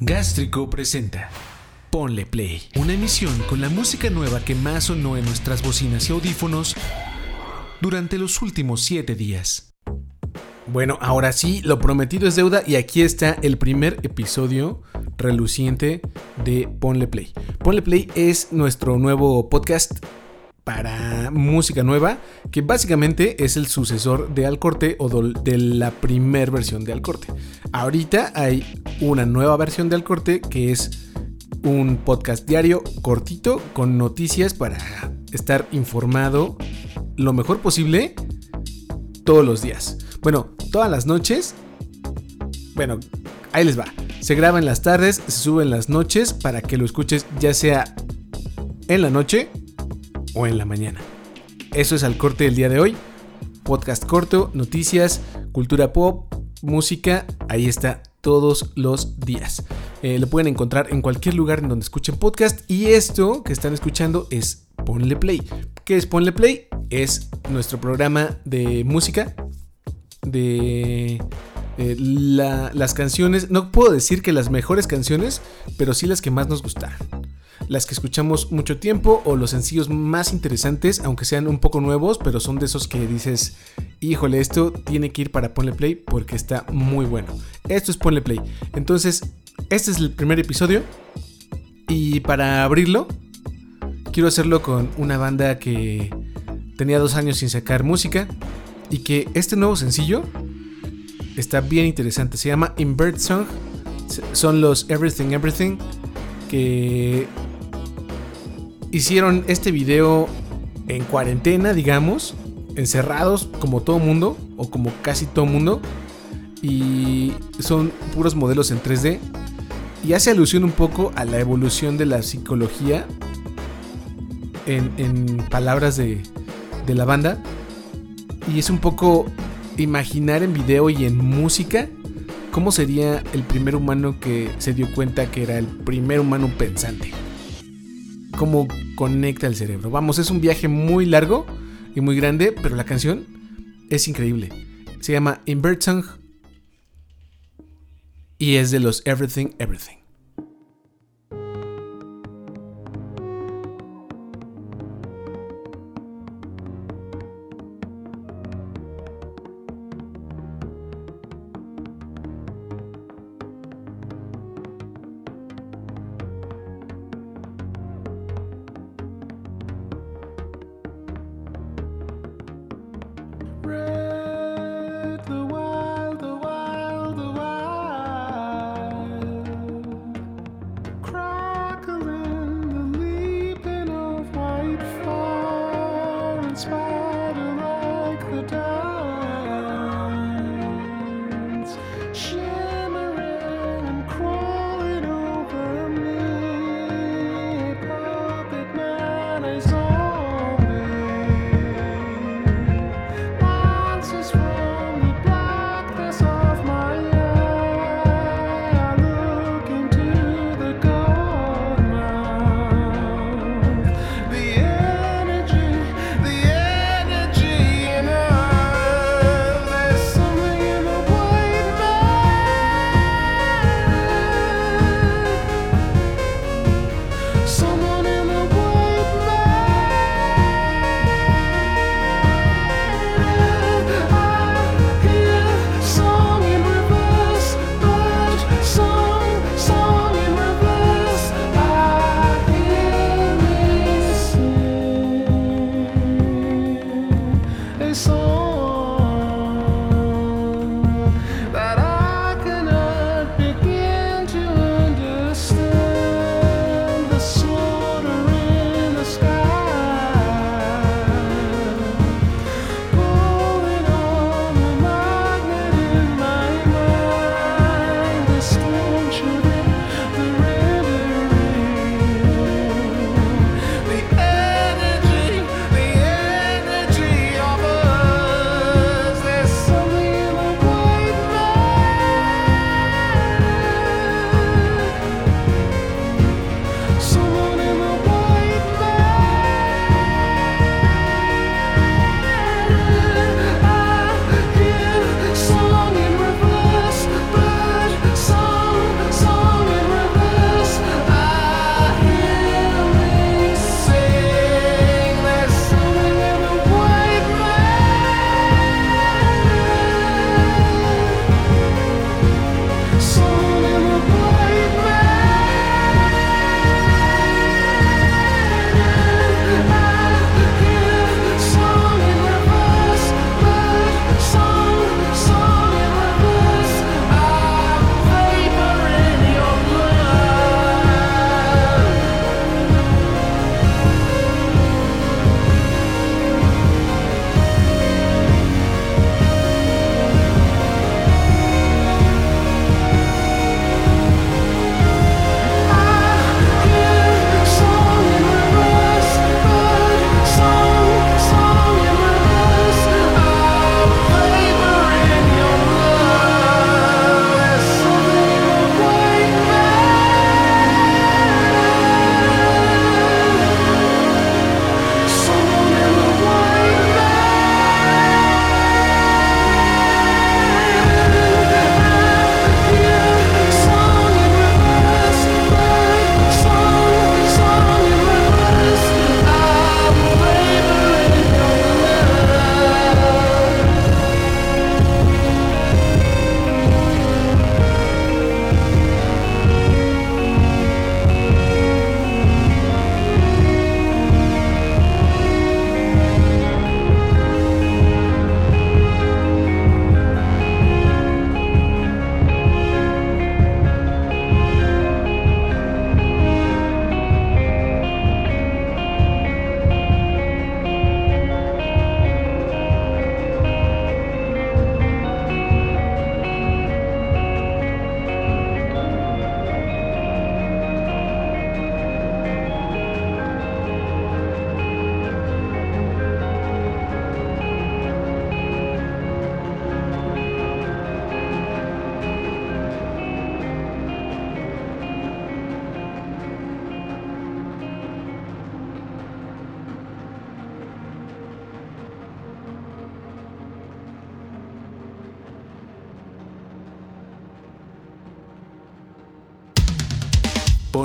Gástrico presenta Ponle Play, una emisión con la música nueva que más sonó en nuestras bocinas y audífonos durante los últimos 7 días. Bueno, ahora sí, lo prometido es deuda y aquí está el primer episodio reluciente de Ponle Play. Ponle Play es nuestro nuevo podcast para música nueva, que básicamente es el sucesor de Al Corte o de la primera versión de Al Corte. Ahorita hay una nueva versión de Al Corte que es un podcast diario cortito con noticias para estar informado lo mejor posible todos los días. Bueno, todas las noches. Bueno, ahí les va. Se graba en las tardes, se sube en las noches para que lo escuches ya sea en la noche o en la mañana. Eso es al corte del día de hoy. Podcast corto, noticias, cultura pop, música, ahí está todos los días. Eh, lo pueden encontrar en cualquier lugar en donde escuchen podcast y esto que están escuchando es Ponle Play. ¿Qué es Ponle Play? Es nuestro programa de música, de las canciones, no puedo decir que las mejores canciones, pero sí las que más nos gustaron las que escuchamos mucho tiempo o los sencillos más interesantes, aunque sean un poco nuevos, pero son de esos que dices, híjole, esto tiene que ir para Ponle Play porque está muy bueno. Esto es Ponle Play. Entonces, este es el primer episodio y para abrirlo, quiero hacerlo con una banda que tenía dos años sin sacar música y que este nuevo sencillo está bien interesante. Se llama Invert Song. Son los Everything Everything que hicieron este video en cuarentena, digamos, encerrados como todo mundo, o como casi todo mundo, y son puros modelos en 3D, y hace alusión un poco a la evolución de la psicología en, palabras de, de la banda, y es un poco imaginar en video y en música cómo sería el primer humano que se dio cuenta que era el primer humano pensante cómo conecta el cerebro. Vamos, es un viaje muy largo y muy grande, pero la canción es increíble. Se llama Invert Song y es de los Everything Everything.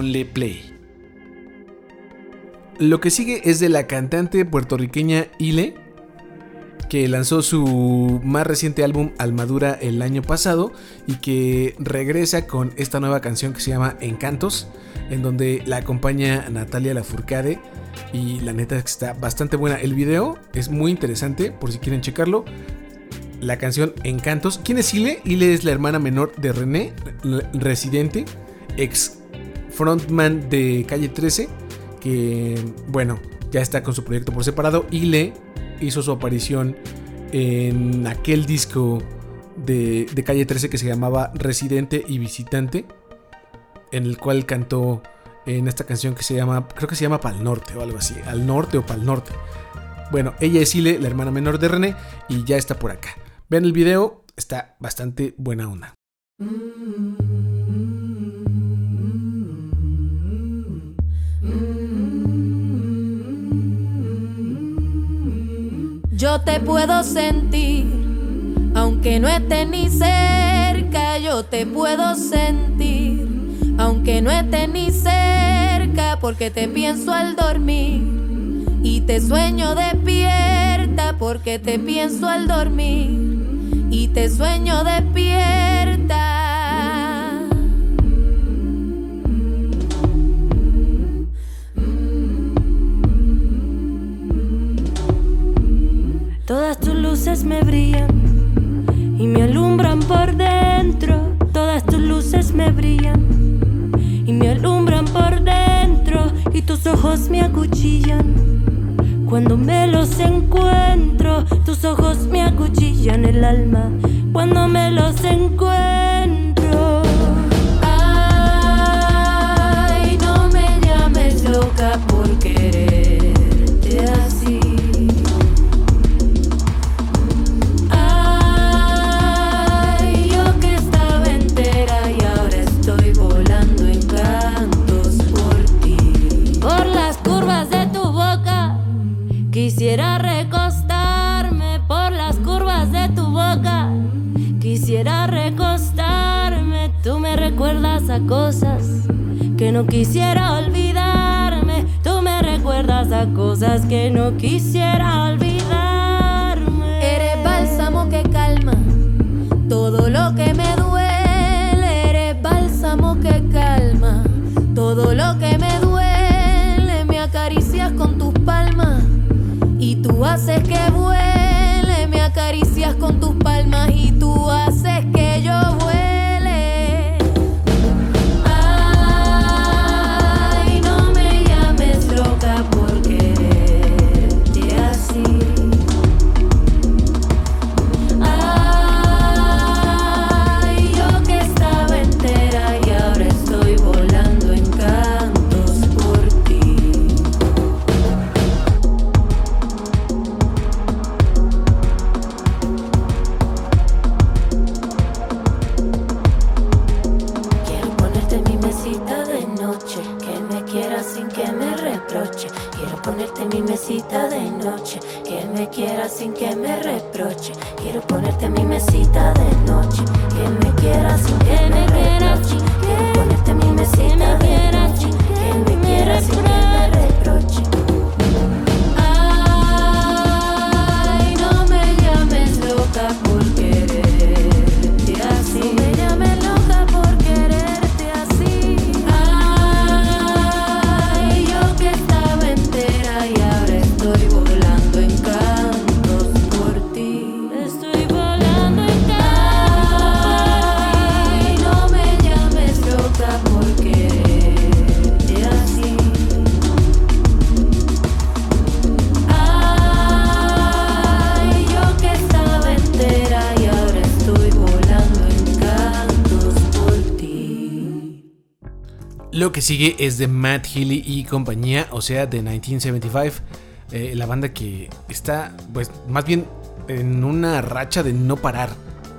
Ponle play. Lo que sigue es de la cantante puertorriqueña Ile, que lanzó su más reciente álbum Almadura el año pasado y que regresa con esta nueva canción que se llama Encantos, en donde la acompaña Natalia Lafourcade y la neta es que está bastante buena. El video es muy interesante por si quieren checarlo. La canción Encantos. ¿Quién es Ile? Ile es la hermana menor de René, residente, ex frontman de Calle 13, que bueno, ya está con su proyecto por separado. Ile hizo su aparición en aquel disco de, Calle 13 que se llamaba Residente y Visitante, en el cual cantó en esta canción que se llama, creo que se llama Pal Norte o algo así, al norte o Pal Norte. Bueno, ella es Ile, la hermana menor de René, y ya está por acá. Ven el video, está bastante buena onda. Yo te puedo sentir, aunque no esté ni cerca, yo te puedo sentir, aunque no esté ni cerca, porque te pienso al dormir y te sueño despierta, porque te pienso al dormir y te sueño despierta. Todas tus luces me brillan y me alumbran por dentro. Todas tus luces me brillan y me alumbran por dentro. Y tus ojos me acuchillan. Cuando me los encuentro, tus ojos me acuchillan el alma. Cuando me los encuentro. Ay, no me llames loca recuerdas a cosas que no quisiera olvidarme. Tú me recuerdas a cosas que no quisiera olvidarme. Eres bálsamo que calma todo lo que me duele. Eres bálsamo que calma todo lo que me duele. Me acaricias con tus palmas y tú haces que vuele. Me acaricias con tus palmas y tú haces que yo vuele. Mi mesita de noche, que me quieras sin que me reproche. Quiero ponerte mi mesita de noche, que me quieras sin que me reproche. Quiero ponerte mi mesita de noche, que me quieras sin que me reproche. Lo que sigue es de Matt Healy y compañía, o sea, de 1975, eh, la banda que está, pues, más bien en una racha de no parar,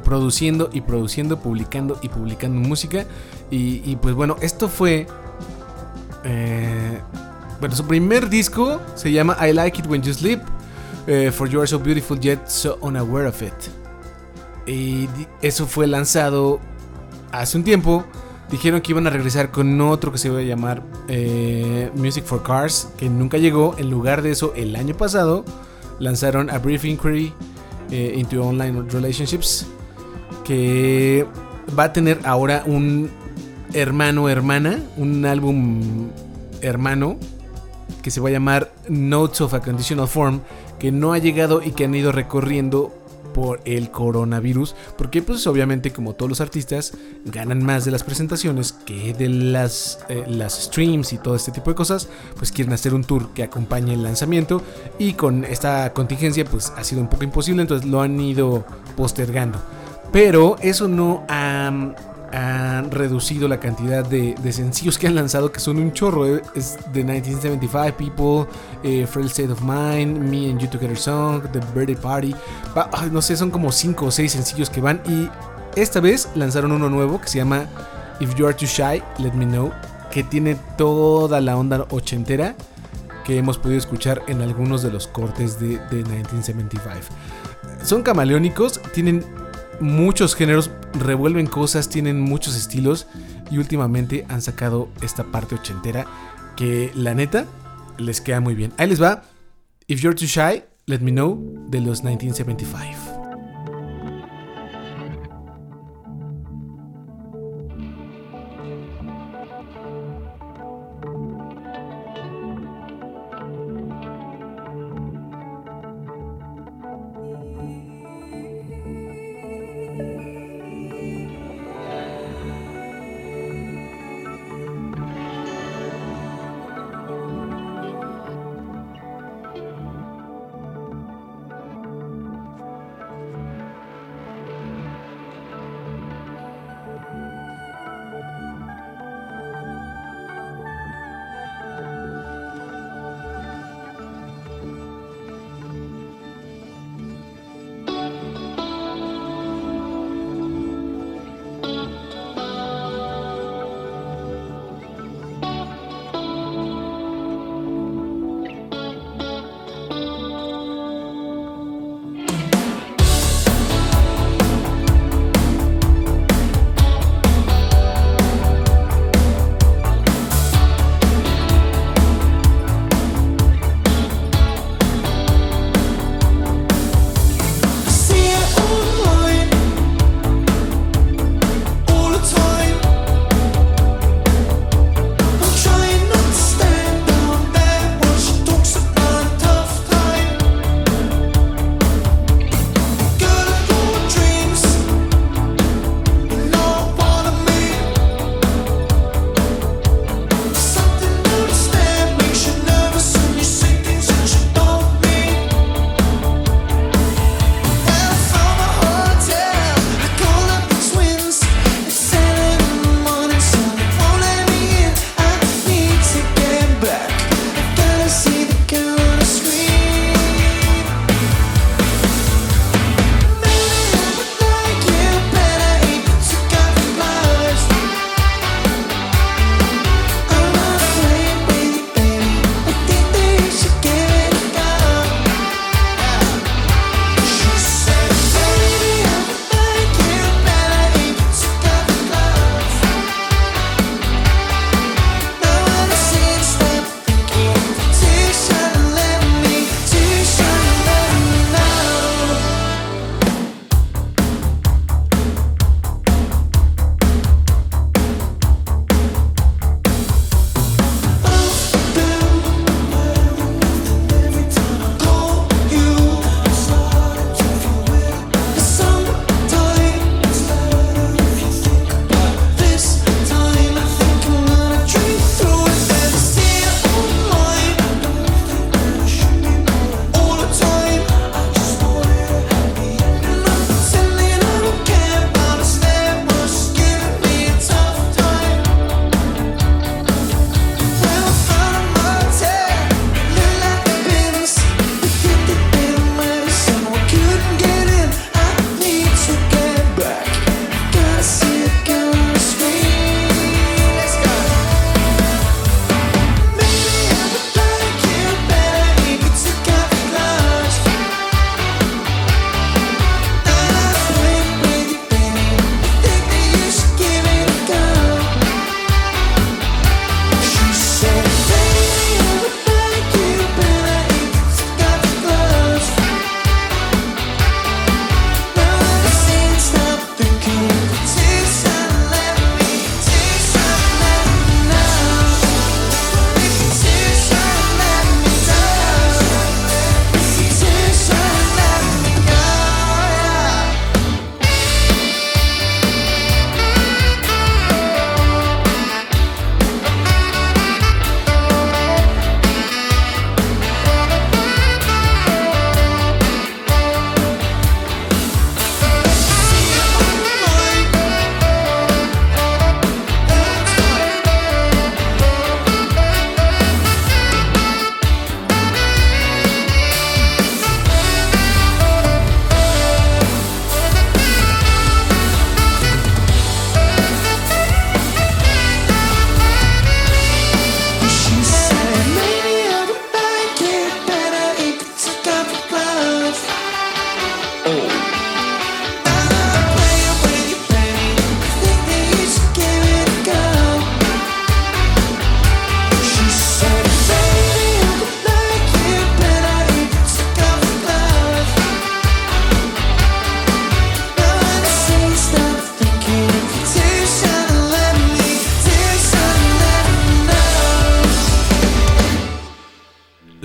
produciendo y produciendo, publicando y publicando música. Y, pues bueno, esto fue... eh, bueno, su primer disco se llama I Like It When You Sleep, eh, For You Are So Beautiful Yet So Unaware of It. Y eso fue lanzado hace un tiempo Dijeron que iban a regresar con otro que se iba a llamar eh, Music for Cars, que nunca llegó. En lugar de eso, el año pasado lanzaron A Brief Inquiry eh, into Online Relationships, que va a tener ahora un hermano hermana, un álbum hermano que se va a llamar Notes of a Conditional Form, que no ha llegado y que han ido recorriendo por el coronavirus, porque pues obviamente como todos los artistas ganan más de las presentaciones que de las, eh, las streams y todo este tipo de cosas, pues quieren hacer un tour que acompañe el lanzamiento y con esta contingencia pues ha sido un poco imposible, entonces lo han ido postergando. Pero eso no ha han reducido la cantidad de, sencillos que han lanzado, que son un chorro. Eh, es de 1975, People, eh, Frail State of Mind, Me and You Together Song, The Birthday Party. no sé, son como 5 o 6 sencillos que van. Y esta vez lanzaron uno nuevo que se llama If You Are Too Shy, Let Me Know, que tiene toda la onda ochentera que hemos podido escuchar en algunos de los cortes de, de 1975. Son camaleónicos, tienen muchos géneros, revuelven cosas, tienen muchos estilos y últimamente han sacado esta parte ochentera que la neta les queda muy bien. Ahí les va. If you're too shy, let me know de los 1975.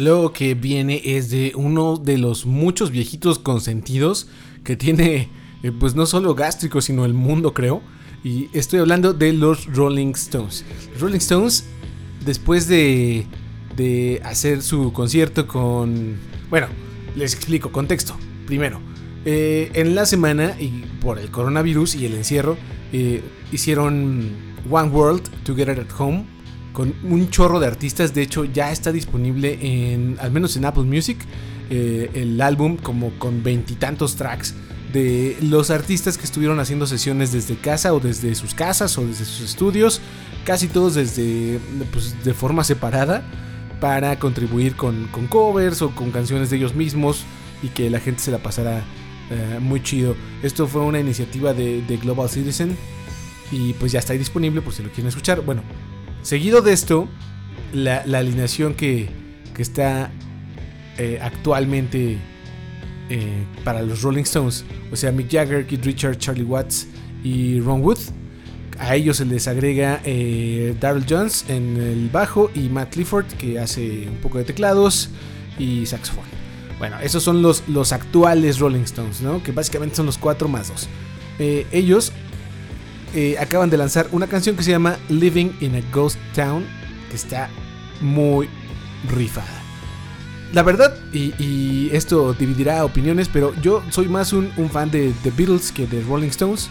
Lo que viene es de uno de los muchos viejitos consentidos que tiene, eh, pues no solo gástrico, sino el mundo, creo. Y estoy hablando de los Rolling Stones. Rolling Stones, después de, de hacer su concierto con... Bueno, les explico, contexto. Primero, eh, en la semana, y por el coronavirus y el encierro, eh, hicieron One World Together at Home con un chorro de artistas. De hecho, ya está disponible en, al menos en Apple Music, eh, el álbum como con veintitantos tracks de los artistas que estuvieron haciendo sesiones desde casa o desde sus casas o desde sus estudios, casi todos desde pues, de forma separada para contribuir con, covers o con canciones de ellos mismos y que la gente se la pasara eh, muy chido. Esto fue una iniciativa de, de, Global Citizen y pues ya está ahí disponible por si lo quieren escuchar. Bueno, seguido de esto, la, alineación que, está eh, actualmente eh, para los Rolling Stones, o sea, Mick Jagger, Keith Richard, Charlie Watts y Ron Wood. A ellos se les agrega eh, Daryl Jones en el bajo y Matt Clifford que hace un poco de teclados y saxofón. Bueno, esos son los, los actuales Rolling Stones, ¿no? Que básicamente son los 4 más 2. Eh, ellos eh, acaban de lanzar una canción que se llama Living in a Ghost Town, que está muy rifada. La verdad, y, esto dividirá opiniones, pero yo soy más un, un fan de The Beatles que de Rolling Stones.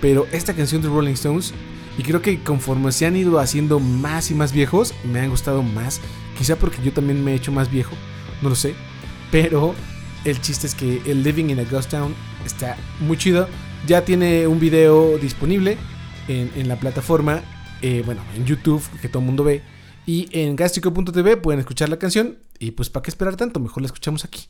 Pero esta canción de Rolling Stones, y creo que conforme se han ido haciendo más y más viejos, me han gustado más. Quizá porque yo también me he hecho más viejo, no lo sé. Pero el chiste es que el Living in a Ghost Town está muy chido. Ya tiene un video disponible en, la plataforma, eh, bueno, en YouTube, que todo el mundo ve. Y en gastrico.tv pueden escuchar la canción. Y pues, ¿para qué esperar tanto? Mejor la escuchamos aquí.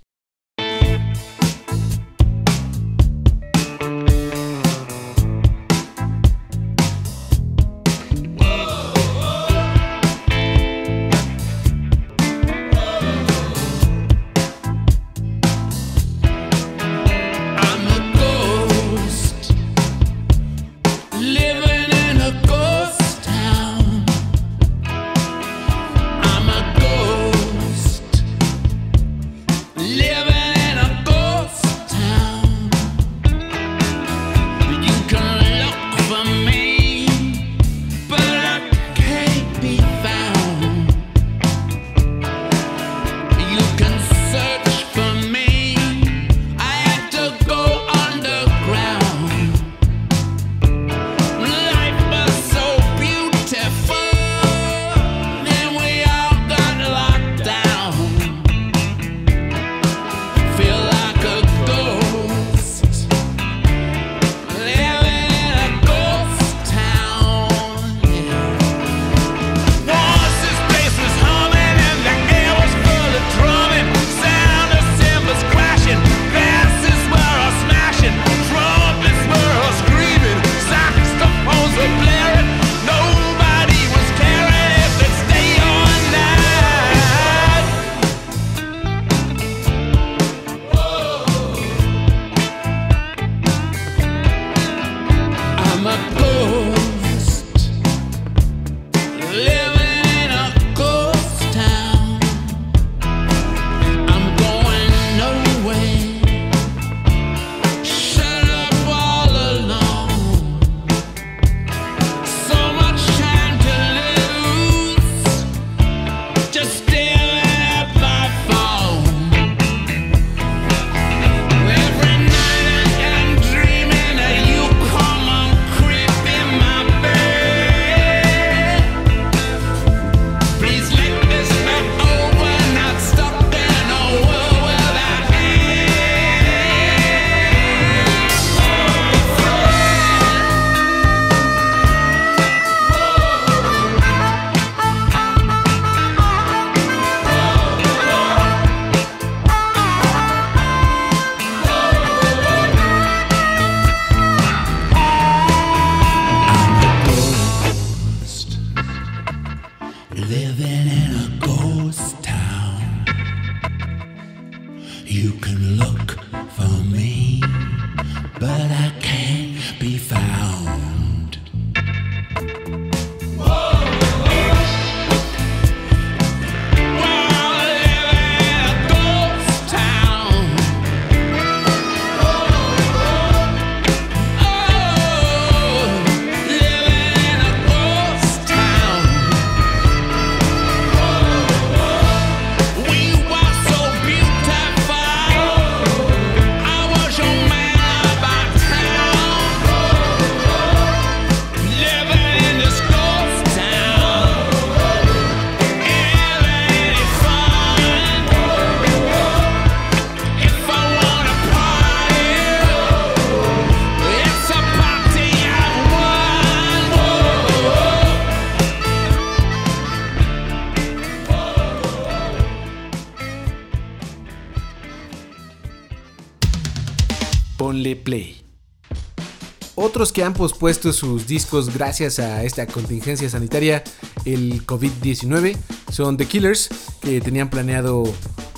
Otros que han pospuesto sus discos gracias a esta contingencia sanitaria, el COVID-19, son The Killers, que tenían planeado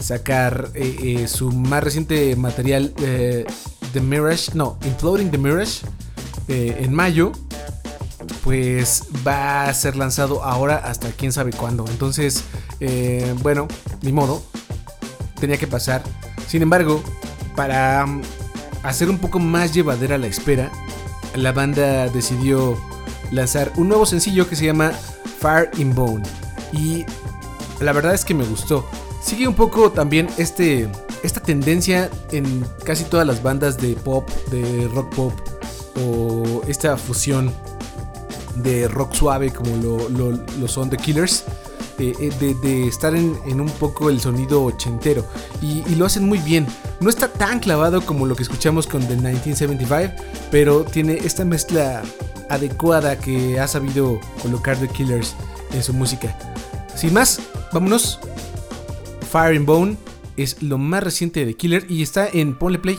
sacar eh, eh, su más reciente material, eh, The Mirage, no, Imploding the Mirage, en mayo, pues va a ser lanzado ahora hasta quién sabe cuándo. Entonces, bueno, ni modo, tenía que pasar. Sin embargo, para mm, hacer un poco más llevadera la espera, la banda decidió lanzar un nuevo sencillo que se llama Fire in Bone. Y la verdad es que me gustó. Sigue un poco también este, esta tendencia en casi todas las bandas de pop, de rock pop, o esta fusión de rock suave como lo, son The Killers. Eh, eh, de, estar en, un poco el sonido ochentero y, lo hacen muy bien. No está tan clavado como lo que escuchamos con The 1975, pero tiene esta mezcla adecuada que ha sabido colocar The Killers en su música. Sin más, vámonos. Fire and Bone es lo más reciente de The Killer y está en Ponle Play.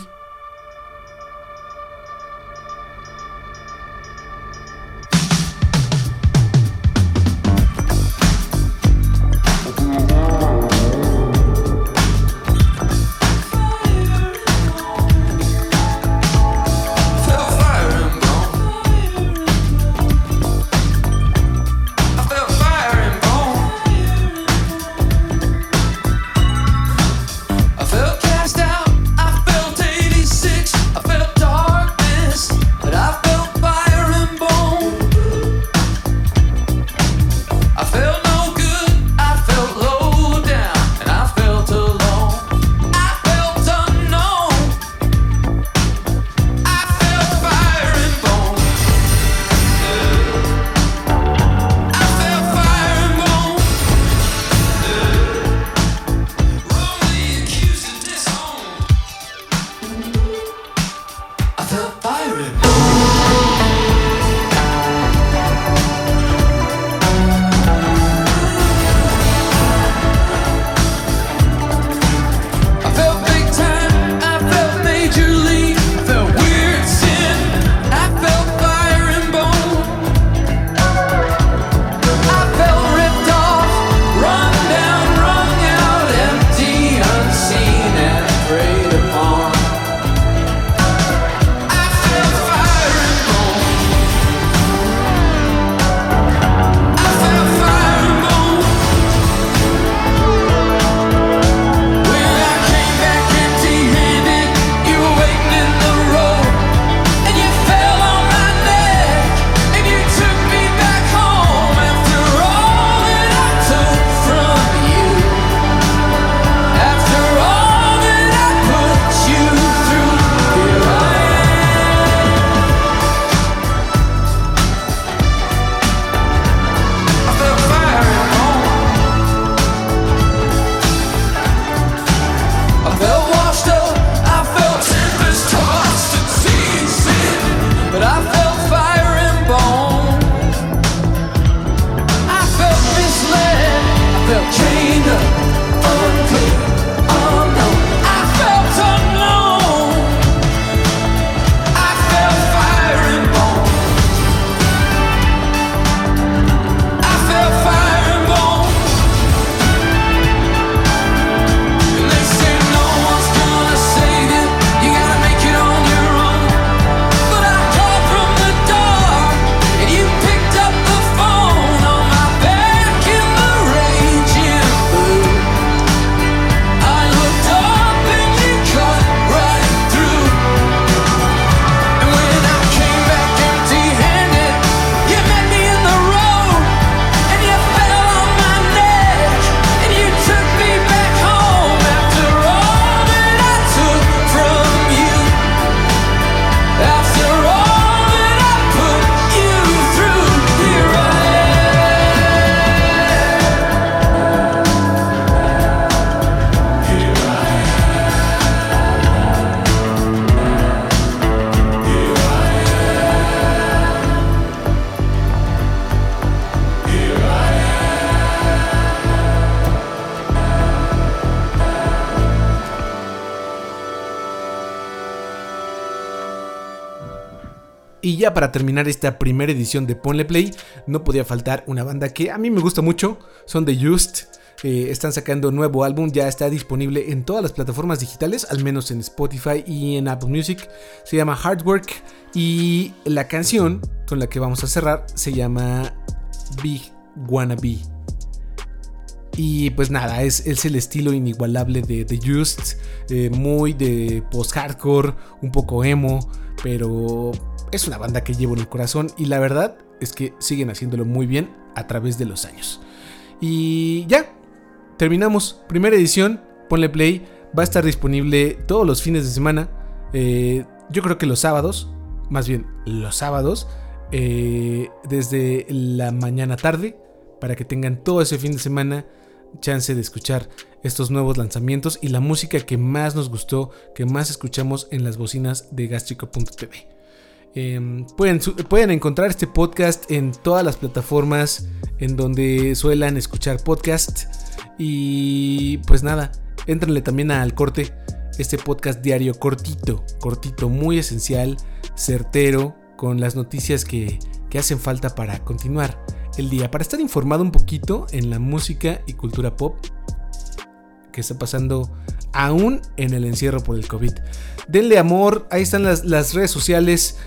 Para terminar esta primera edición de Ponle Play, no podía faltar una banda que a mí me gusta mucho, son The Just. Eh, están sacando un nuevo álbum, ya está disponible en todas las plataformas digitales, al menos en Spotify y en Apple Music. Se llama Hard Work y la canción con la que vamos a cerrar se llama Big Wannabe. Y pues nada, es, el estilo inigualable de The Just, eh, muy de post-hardcore, un poco emo, pero es una banda que llevo en el corazón y la verdad es que siguen haciéndolo muy bien a través de los años. Y ya, terminamos. Primera edición, ponle play. Va a estar disponible todos los fines de semana. Eh, yo creo que los sábados, más bien los sábados, eh, desde la mañana tarde, para que tengan todo ese fin de semana chance de escuchar estos nuevos lanzamientos y la música que más nos gustó, que más escuchamos en las bocinas de gastrico.tv. Em, pueden, pueden encontrar este podcast en todas las plataformas en donde suelan escuchar podcast. Y pues nada, entrenle también al corte, este podcast diario cortito, cortito, muy esencial, certero, con las noticias que, que hacen falta para continuar el día, para estar informado un poquito en la música y cultura pop que está pasando aún en el encierro por el COVID. Denle amor, ahí están las, las redes sociales.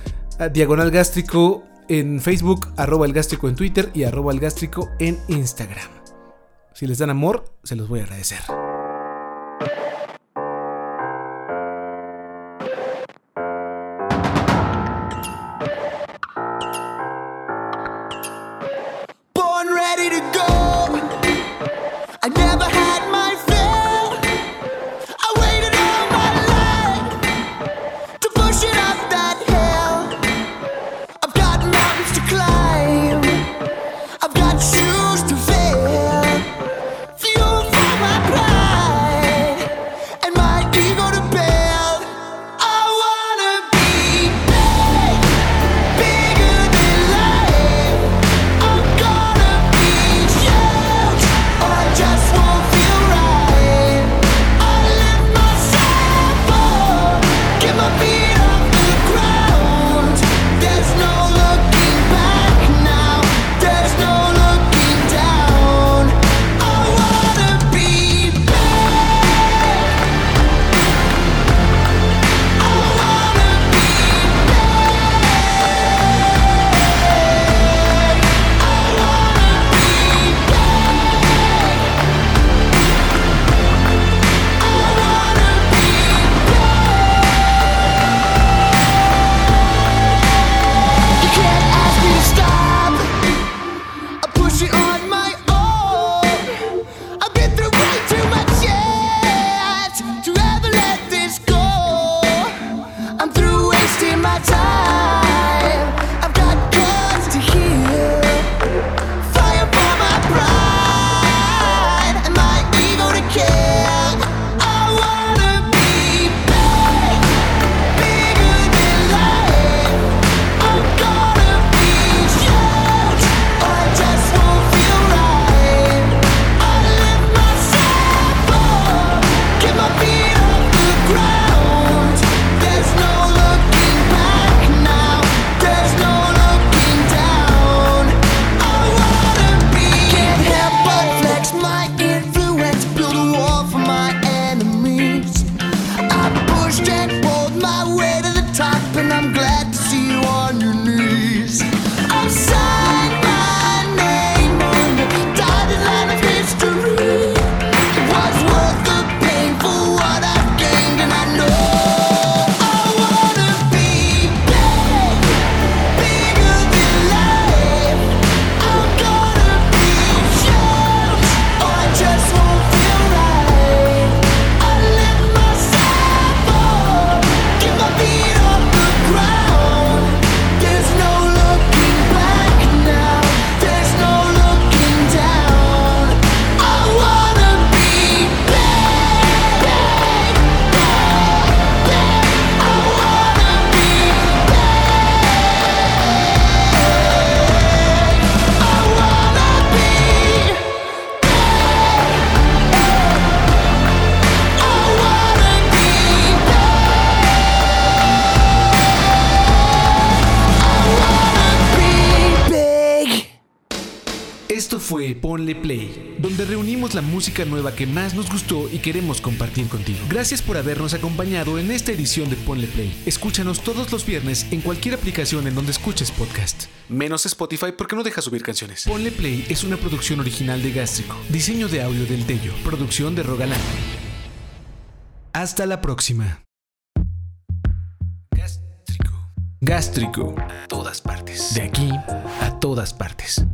Diagonal Gástrico en Facebook, arroba el gástrico en Twitter y arroba el gástrico en Instagram. Si les dan amor, se los voy a agradecer. Música nueva que más nos gustó y queremos compartir contigo. Gracias por habernos acompañado en esta edición de Ponle Play. Escúchanos todos los viernes en cualquier aplicación en donde escuches podcast. Menos Spotify porque no deja subir canciones. Ponle Play es una producción original de Gástrico. Diseño de audio del Tello. Producción de Rogalán. Hasta la próxima. Gástrico. Gástrico. A todas partes. De aquí a todas partes.